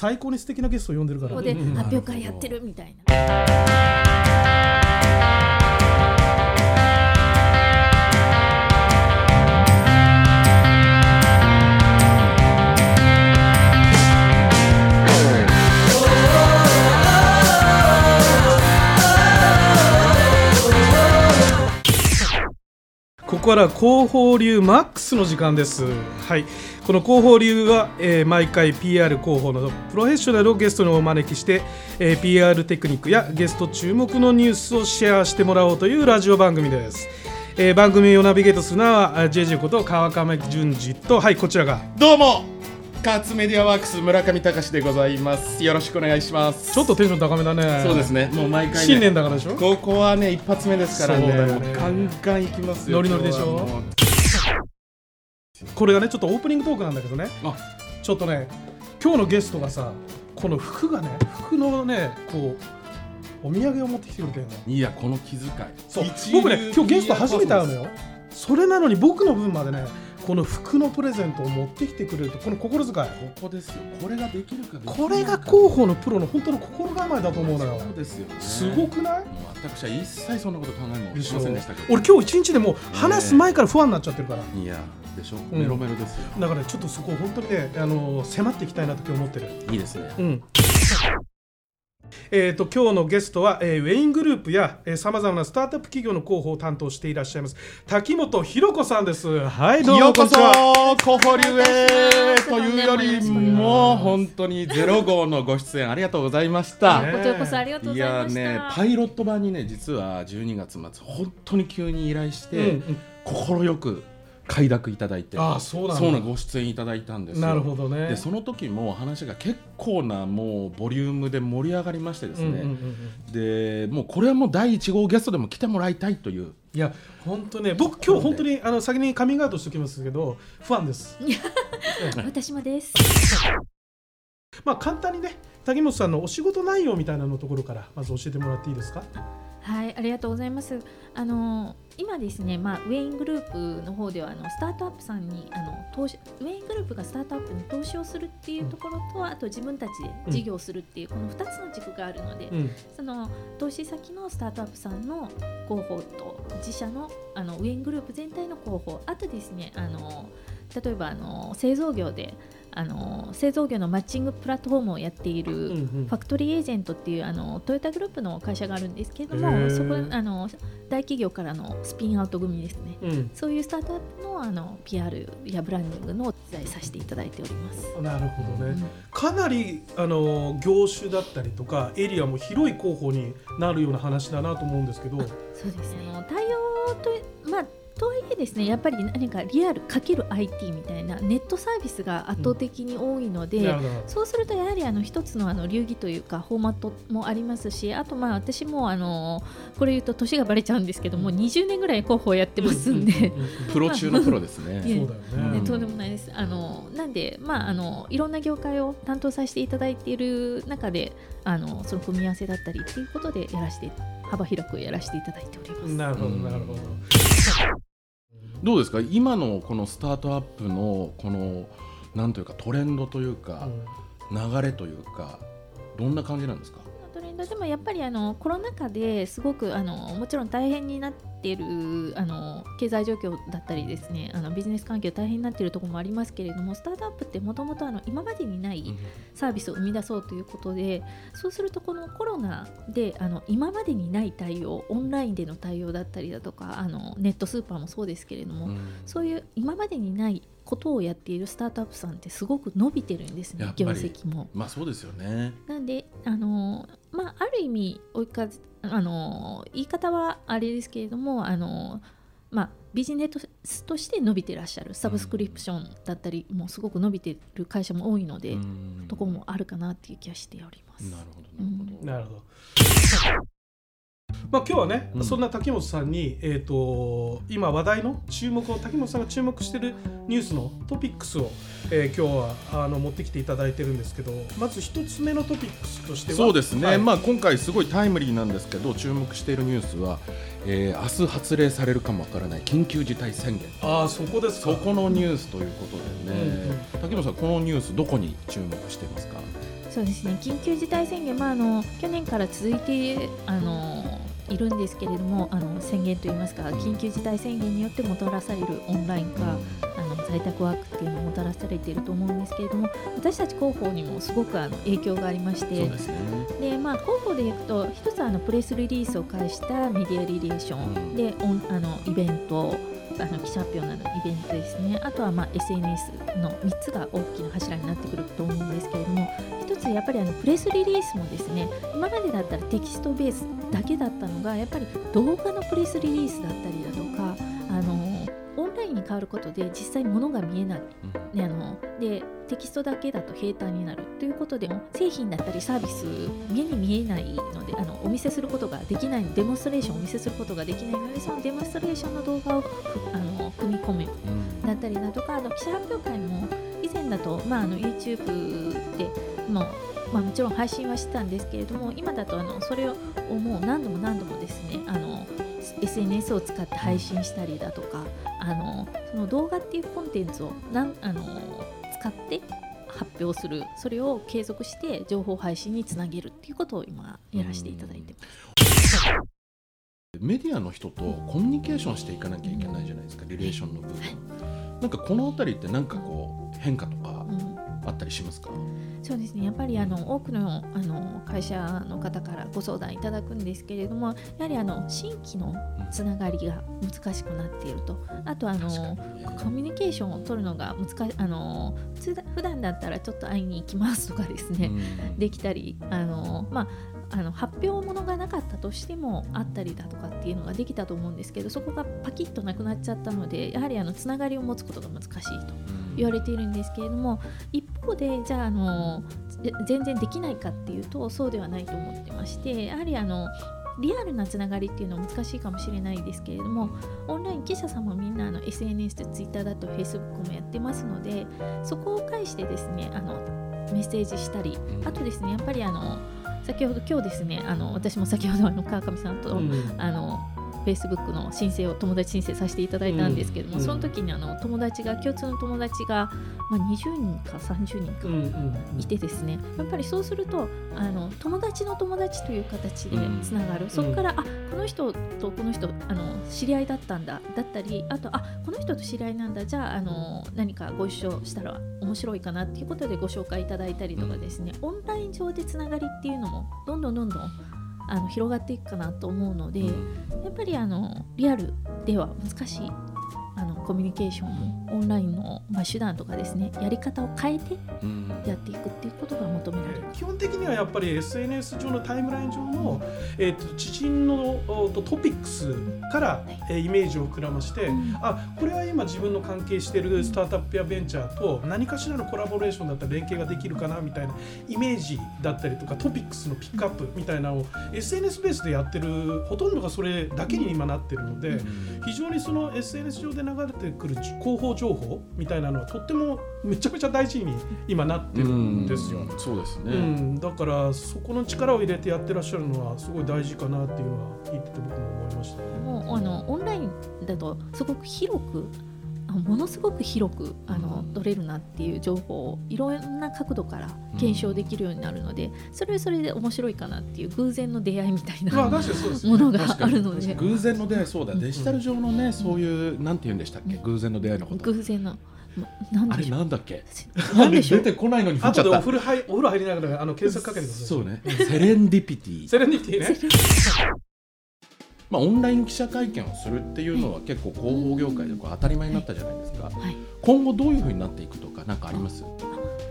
最高に素敵なゲストを呼んでるからここで発表会やってるみたいな。ここから広報流マックスの時間です。はい、この広報流は、えー毎回 PR 広報のプロフェッショナルをゲストにお招きして、えー PR テクニックやゲスト注目のニュースをシェアしてもらおうというラジオ番組です。えー番組をナビゲートするのはあ JJ こと川上淳二とはいこちらがどうもカーツメディアワークス村上隆でございますよろしくお願いしますちょっとテンション高めだね。そうです。ねもう毎回、ね、新年だからでしょ？ここはね一発目ですからねねもうガンガンいきますよノリノリでしょ？これがねちょっとオープニングトークなんだけどね。あ。ちょっとね今日のゲストがさこの服がね服のねこうお土産を持ってきてくれてるのいやこの気遣い。そう。僕ね今日ゲスト初めて会うのよ。よそれなのに僕の分までねこの服のプレゼントを持ってきてくれるとこの心遣い。ここですよ。これができるかこれが広報のプロの本当の心構えだと思うのよ。そうですよね。すごくない？私は一切そんなこと考えもしませんでしたけど。俺今日一日でもう話す前から不安になっちゃってるから。いやでしょ、ん。メロメロですよ。だからちょっとそこを本当にねあの迫っていきたいなと今日思ってる。いいですね。うんえー、と今日のゲストは、えーウェイングループやさまざまなスタートアップ企業の広報を担当していらっしゃいます滝本博子さんです。はいどうもようこそんにちはコホリュへというよりも本当にゼロ号のご出演ありがとうございました。ねこちらこそありがとうごいやざいました。ねパイロット版にね実は12月末本当に急に依頼して、うんうん快く快諾いただいてああそうなんだそうなご出演いただいたんですよなるほどね。でその時も話が結構なもうボリュームで盛り上がりましてですね、うんうんうんうんでもうこれはもう第1号ゲストでも来てもらいたいといういや本当ね僕今日本当にあの先にカミングアウトしておきますけどファンです。私もです。まあ簡単にね滝本さんのお仕事内容みたいなのところからまず教えてもらっていいですか？はい、ありがとうございます。あの今ですね、まあ、ウェイングループの方ではあのスタートアップさんにあの投資ウェイングループがスタートアップに投資をするっていうところと、あと自分たちで事業をするっていう、この2つの軸があるので、うんその投資先のスタートアップさんの広報と自社のあのウェイングループ全体の広報あとですねあの例えばあの製造業であの製造業のマッチングプラットフォームをやっている、ファクトリーエージェントっていうあのトヨタグループの会社があるんですけれどもそこあの大企業からのスピンアウト組ですねうんそういうスタートアップのあの PR やブランディングのお手伝いさせていただいております。なるほどね。うんかなりあの業種だったりとかエリアも広い広報になるような話だなと思うんですけど、そうですね。あの対応とまあとはいえですねやっぱり何かリアルかける IT みたいなネットサービスが圧倒的に多いので。なるほどそうするとやはりあの一つのあの流儀というかフォーマットもありますしあとまあ私もあのこれ言うと年がバレちゃうんですけども20年ぐらい広報やってますんで、うんうんうん プロ中のプロですね。いえそうだよね。ね、とんでもないです。あのなんで、まあ、あのいろんな業界を担当させていただいている中であのその組み合わせだったりっていうことでやらせて幅広くやらせていただいております。なるほどうんなるほど。どうですか？今のこのスタートアップのこのなんというかトレンドというか、流れというかどんな感じなんですか？トレンドでもやっぱりあのコロナ禍ですごくあのもちろん大変になっているあの経済状況だったりですねあのビジネス環境大変になっているところもありますけれどもスタートアップってもともと今までにないサービスを生み出そうということでそうするとこのコロナであの今までにない対応オンラインでの対応だったりだとかあのネットスーパーもそうですけれども、うんそういう今までにないことをやっているスタートアップさんってすごく伸びてるんですね業績も。まあそうですよね。なんであのまあある意味追いかあの言い方はあれですけれどもあのまあビジネスとして伸びてらっしゃるサブスクリプションだったりもすごく伸びてる会社も多いので、うんところもあるかなっていう気はしております。なるほどなるほど。なるほど。まあ今日はね、うん。そんな滝本さんに、えー、と今話題の注目を滝本さんが注目しているニュースのトピックスを、えー今日はあの持ってきていただいてるんですけどまず一つ目のトピックスとしてはそうですね、はい。まあ、今回すごいタイムリーなんですけど注目しているニュースは、えー明日発令されるかもわからない緊急事態宣言。ああそこですか。そこのニュースということでね、うん滝野さんこのニュースどこに注目していますか？そそうですね。緊急事態宣言、まあ、あの去年から続いてあのいるんですけれどもあの宣言といいますか緊急事態宣言によってもたらされるオンライン化あの在宅ワークっていうのをもたらされていると思うんですけれども私たち広報にもすごくあの影響がありましてですね。で、まあ、広報でいくと一つはあのプレスリリースを介したメディアリレーションでオンあのイベントあの記者発表などのイベントですね。あとはまあ SNS の3つが大きな柱になってくると思うんですけれども1つやっぱりあのプレスリリースもですね今までだったらテキストベースだけだったのがやっぱり動画のプレスリリースだったりだとかわることで実際物が見えない、ね、あのでテキストだけだと平坦になるということでも製品だったりサービス目に見えないのであのお見せすることができないデモンストレーションをお見せすることができないのでそのデモンストレーションの動画をあの組み込む。だったりだとかあの記者発表会も以前だと、まあ、あの YouTube でもうまあ、もちろん配信はしてたんですけれども今だとあのそれをもう何度も何度もですねあの SNS を使って配信したりだとかあのその動画っていうコンテンツをなんあの使って発表するそれを継続して情報配信につなげるっていうことを今やらせていただいてます。メディアの人とコミュニケーションしていかなきゃいけないじゃないですかリレーションの部分、なんかこの辺りって何かこう変化とかあったりしますか、そうですね。やっぱりあの多くのあの会社の方からご相談いただくんですけれどもやはりあの新規のつながりが難しくなっていると。あとあのコミュニケーションを取るのが難しあの普段だったらちょっと会いに行きますとかですね、できたりあの、まあ、あの発表ものがなかったとしてもあったりだとかっていうのができたと思うんですけどそこがパキッとなくなっちゃったのでやはりあのつながりを持つことが難しいと言われているんですけれども一方でじゃああの全然できないかっていうとそうではないと思ってましてやはりあのリアルなつながりっていうのは難しいかもしれないですけれどもオンライン記者さんもみんなあの SNS で Twitter だと Facebook もやってますのでそこを介してですねあのメッセージしたりあとですねやっぱりあの先ほど今日ですねあの私も先ほどあの川上さんと、うん、あのフェイスブックの申請を友達申請させていただいたんですけども、うん、その時にあの友達が共通の友達が、まあ、20人か30人かいてですね、やっぱりそうするとあの友達の友達という形でつながる、うん、そこから、あこの人とこの人あの知り合いだったんだだったりあとあこの人と知り合いなんだじゃああの何かご一緒したら面白いかなっていうことでご紹介いただいたりとかですね、オンライン上でつながりっていうのもどんどんどんどんあの広がっていくかなと思うので、やっぱりあのリアルでは難しいあのコミュニケーションもオンラインの、まあ、手段とかですねやり方を変えてやっていくっていうことが求められる、うん、基本的にはやっぱり SNS 上のタイムライン上の、えーと、知人のとトピックスから、えー、イメージを膨らまして、うん、あこれは今自分の関係しているスタートアップやベンチャーと何かしらのコラボレーションだったら連携ができるかなみたいなイメージだったりとかトピックスのピックアップみたいなのを SNS ベースでやってるほとんどがそれだけに今なってるので、非常にその SNS 上で流れてくる広報情報みたいなのはとってもめちゃめちゃ大事に今なってるんですよ。うそうですね、うん、だからそこの力を入れてやってらっしゃるのはすごい大事かなっていうのは聞いてて僕も思いました、ね、もうあのオンラインだとすごく広くものすごく広くあの、取れるなっていう情報をいろんな角度から検証できるようになるので、それはそれで面白いかなっていう偶然の出会いみたいなものがあるので。偶然の出会いそうだ。デジタル上のねそういうなんて言うんでしたっけ？偶然の出会いのこと。偶然のあれなんだっけ？なんで出てこないのに後でお風呂入お風呂入りながらあの検索かけてください。そうね。セレンディピティ。セレンディピティねまあ、オンライン記者会見をするっていうのは結構広報業界でこう当たり前になったじゃないですか、はい、今後どういうふうになっていくとか何かあります？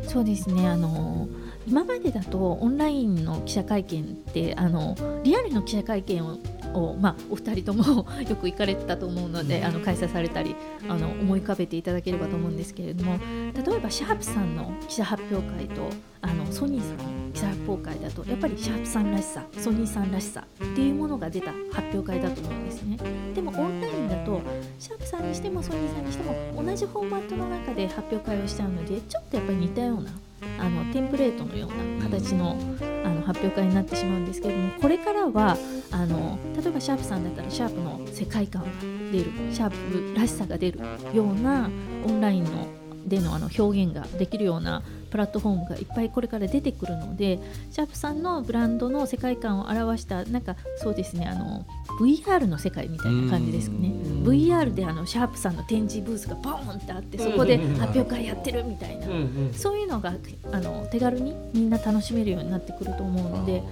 そうですね。あの今までだとオンラインの記者会見ってあのリアルの記者会見をを、まあ、お二人ともよく行かれてたと思うのであの開催されたりあの思い浮かべていただければと思うんですけれども例えばシャープさんの記者発表会とあのソニーさんの記者発表会だとやっぱりシャープさんらしさソニーさんらしさっていうものが出た発表会だと思うんですね。でもオンラインだとシャープさんにしてもソニーさんにしても同じフォーマットの中で発表会をしちゃうのでちょっとやっぱり似たようなあのテンプレートのような形のあの発表会になってしまうんですけれどもこれからはあの例えばシャープさんだったらシャープの世界観が出るシャープらしさが出るようなオンラインのでのあの表現ができるようなプラットフォームがいっぱいこれから出てくるのでシャープさんのブランドの世界観を表したなんかそうですねあの VR の世界みたいな感じですかね。VR であのシャープさんの展示ブースがボーンってあってそこで発表会やってるみたいな、そういうのがあの手軽にみんな楽しめるようになってくると思うので。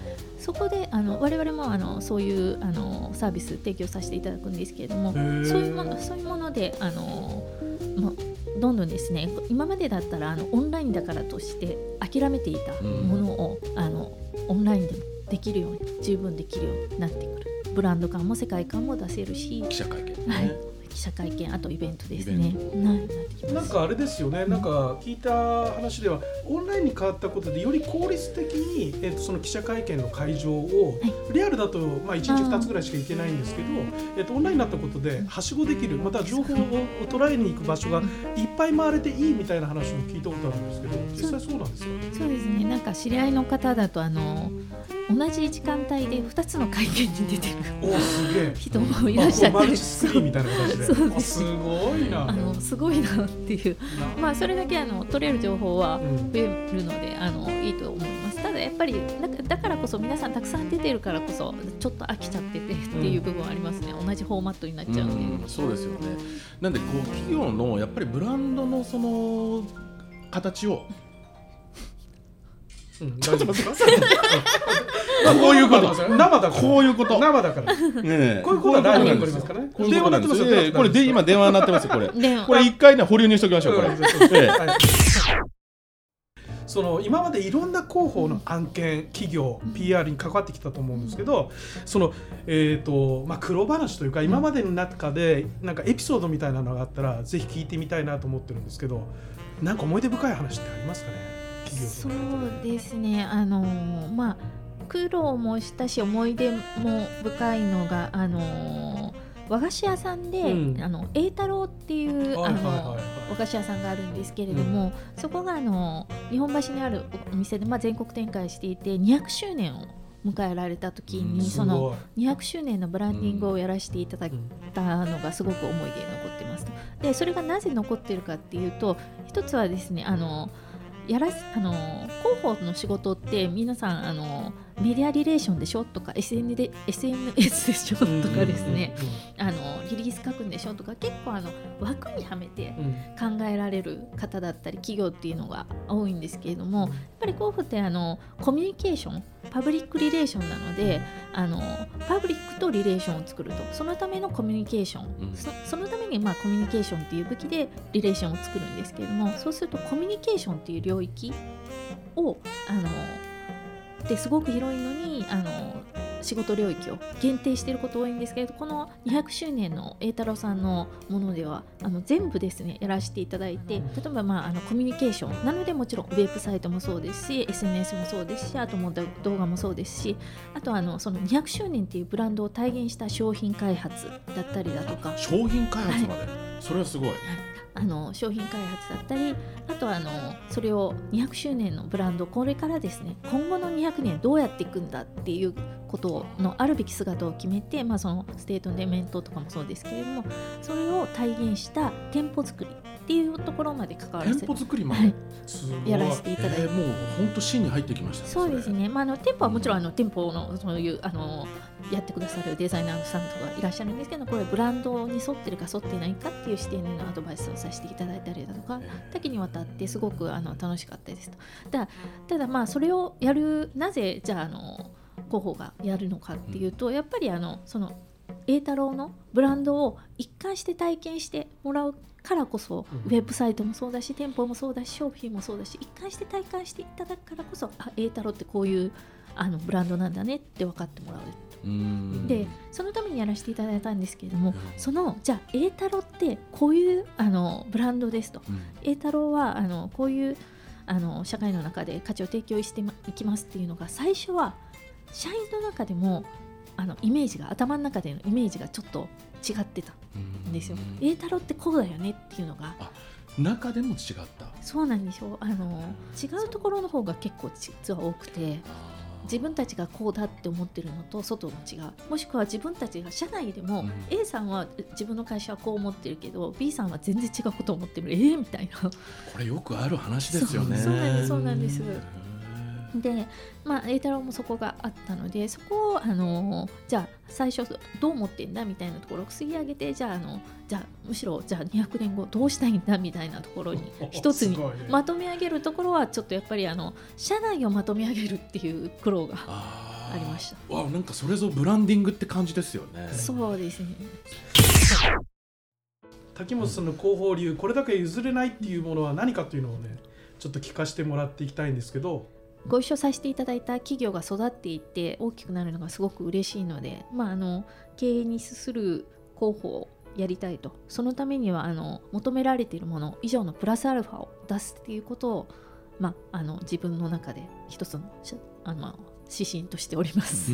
そこであの我々もあのそういうあのサービス提供させていただくんですけれどもそういうものそういうものであの、ま、どんどんですね今までだったらあのオンラインだからとして諦めていたものを、うん、あのオンラインでもできるように十分できるようになってくる。ブランド感も世界観も出せるし。記者会見、ね、はい記者会見あとイベントですね。なんかあれですよね、なんか聞いた話ではオンラインに変わったことでより効率的に、えー、とその記者会見の会場を、リアルだとまあ1日2つぐらいしか行けないんですけど、えー、とオンラインになったことではしごできるまた情報 を捉えに行く場所がいっぱい回れていいみたいな話を聞いたことあるんですけど実際そうなんですか？そうですね。なんか知り合いの方だとあの同じ時間帯で2つの会見に出てる。おすげえ。人もいらっしゃったいな形で。そうです。すごいな。あのすごいなっていう。まあそれだけあの取れる情報は増えるので、うん、あのいいと思います。ただやっぱりだからこそ皆さんたくさん出てるからこそちょっと飽きちゃっててっていう部分はありますね、うん、同じフォーマットになっちゃうので、うん、そうですよね。なんでこう企業のやっぱりブランドのその形をうん、大丈夫。ですかこういうこと。生だから。こういうこと生だから。ねこういうことはライブにりますからね電話鳴ってますよこれで今電話鳴ってますこれ。これ一回ね保留にしときましょうこれ。その今までいろんな広報の案件企業 PR に関わってきたと思うんですけどそのえっ、とまあ苦労話というか今までの中でなんかエピソードみたいなのがあったらぜひ聞いてみたいなと思ってるんですけどなんか思い出深い話ってありますかね？そうですね。あのまあ苦労もしたし思い出も深いのがあの和菓子屋さんで、うん、あの栄太郎っていう、あの和菓子屋さんがあるんですけれども、うん、そこがあの日本橋にあるお店で、まあ、全国展開していて200周年を迎えられた時に、うん、その200周年のブランディングをやらせていただいたのがすごく思い出に残ってますでそれがなぜ残ってるかっていうと一つはですねあのやらあの広報の仕事って皆さんあのメディアリレーションでしょとか SN で SNS でしょとかですね、あのリリース書くんでしょとか結構あの枠にはめて考えられる方だったり企業っていうのが多いんですけれどもやっぱり広報ってあのコミュニケーションパブリックリレーションなのであのパブリックとリレーションを作るとそのためのコミュニケーション、うん、そそのためにまあコミュニケーションっていう武器でリレーションを作るんですけれどもそうするとコミュニケーションっていう領域をあのってすごく広いのにあの仕事領域を限定していること多いんですけれどこの200周年の栄太郎さんのものではあの全部ですねやらせていただいて例えば、まあ、あのコミュニケーションなのでもちろんウェブサイトもそうですし SNS もそうですしあとも動画もそうですしあとあのその200周年っていうブランドを体現した商品開発だったりだとか。商品開発まで、はい、それはすごい。あの商品開発だったりあとはあのそれを200周年のブランドこれからですね今後の200年どうやっていくんだっていうことのあるべき姿を決めて、まあ、そのステートメントとかもそうですけれどもそれを体現した店舗作りっていうところまで関わらせ店舗作りまで、はい、やらせていただいて、えー、もう本当芯に入ってきました、ね、そうですね、まあ、あの店舗はもちろんあの店舗のそういうあのやってくださるデザイナーさんとかいらっしゃるんですけどこれブランドに沿ってるか沿ってないかっていう視点でのアドバイスをさせていただいたりだとか多岐にわたってすごくあの楽しかったですと。だただまあそれをやるなぜじゃああの広報がやるのかっていうとやっぱりあのその栄太郎のブランドを一貫して体験してもらうからこそ、ウェブサイトもそうだし店舗もそうだし商品もそうだし一貫して体感していただくからこそあ栄太郎ってこういうあのブランドなんだねって分かってもらう。でそのためにやらせていただいたんですけれども、そのじゃあ栄太郎ってこういうあのブランドですと、栄、うん、太郎はあのこういうあの社会の中で価値を提供していきますっていうのが最初は社員の中でもあのイメージが頭の中でのイメージがちょっと違ってたん。ですよ。栄太郎ってこうだよねっていうのが。中でも違った。そうなんでしょうあの違うところの方が結構実は多くて自分たちがこうだって思ってるのと外の違う。もしくは自分たちが社内でも、うん、A さんは自分の会社はこう思ってるけど B さんは全然違うことを思ってる。えー、みたいな。これよくある話ですよね。そうなんですそうなんですで、まあ、栄太郎もそこがあったのでそこをあのじゃあ最初どう思ってんだみたいなところを吸い上げてじゃああのじゃあむしろじゃあ200年後どうしたいんだみたいなところに一つにまとめ上げるところはちょっとやっぱりあの社内をまとめ上げるっていう苦労がありました。わなんかそれぞブランディングって感じですよね。そうですね。滝本さんの広報流これだけ譲れないっていうものは何かというのをねちょっと聞かせてもらっていきたいんですけどご一緒させていただいた企業が育っていって大きくなるのがすごく嬉しいので、まあ、あの経営に資する広報をやりたいと。そのためにはあの求められているもの以上のプラスアルファを出すっていうことを、まあ、あの自分の中で一つのあの指針としております、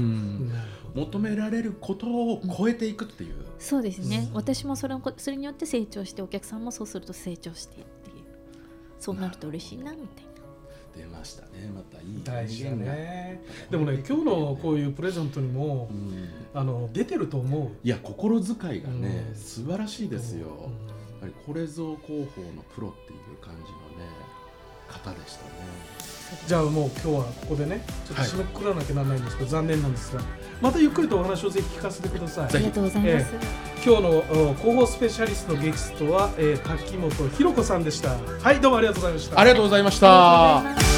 求められることを超えていくっていう、うん、そうですね、うん、私もそれそれによって成長してお客さんもそうすると成長してっていう。そうなると嬉しいなみたいな。出ましたね。またいい大事ね。でもね今日のこういうプレゼントにも、うん、あの出てると思う。いや心遣いがね、うん、素晴らしいですよ、うん、これぞ広報のプロっていう感じのね方でしたねじゃあもう今日はここでねちょっと締めくくらなきゃならないんですけど、はい、残念なんですがまたゆっくりとお話をぜひ聞かせてください。ありがとうございます、えー、今日の広報スペシャリストのゲストは、えー、滝本博子さんでした。はいどうもありがとうございました。ありがとうございました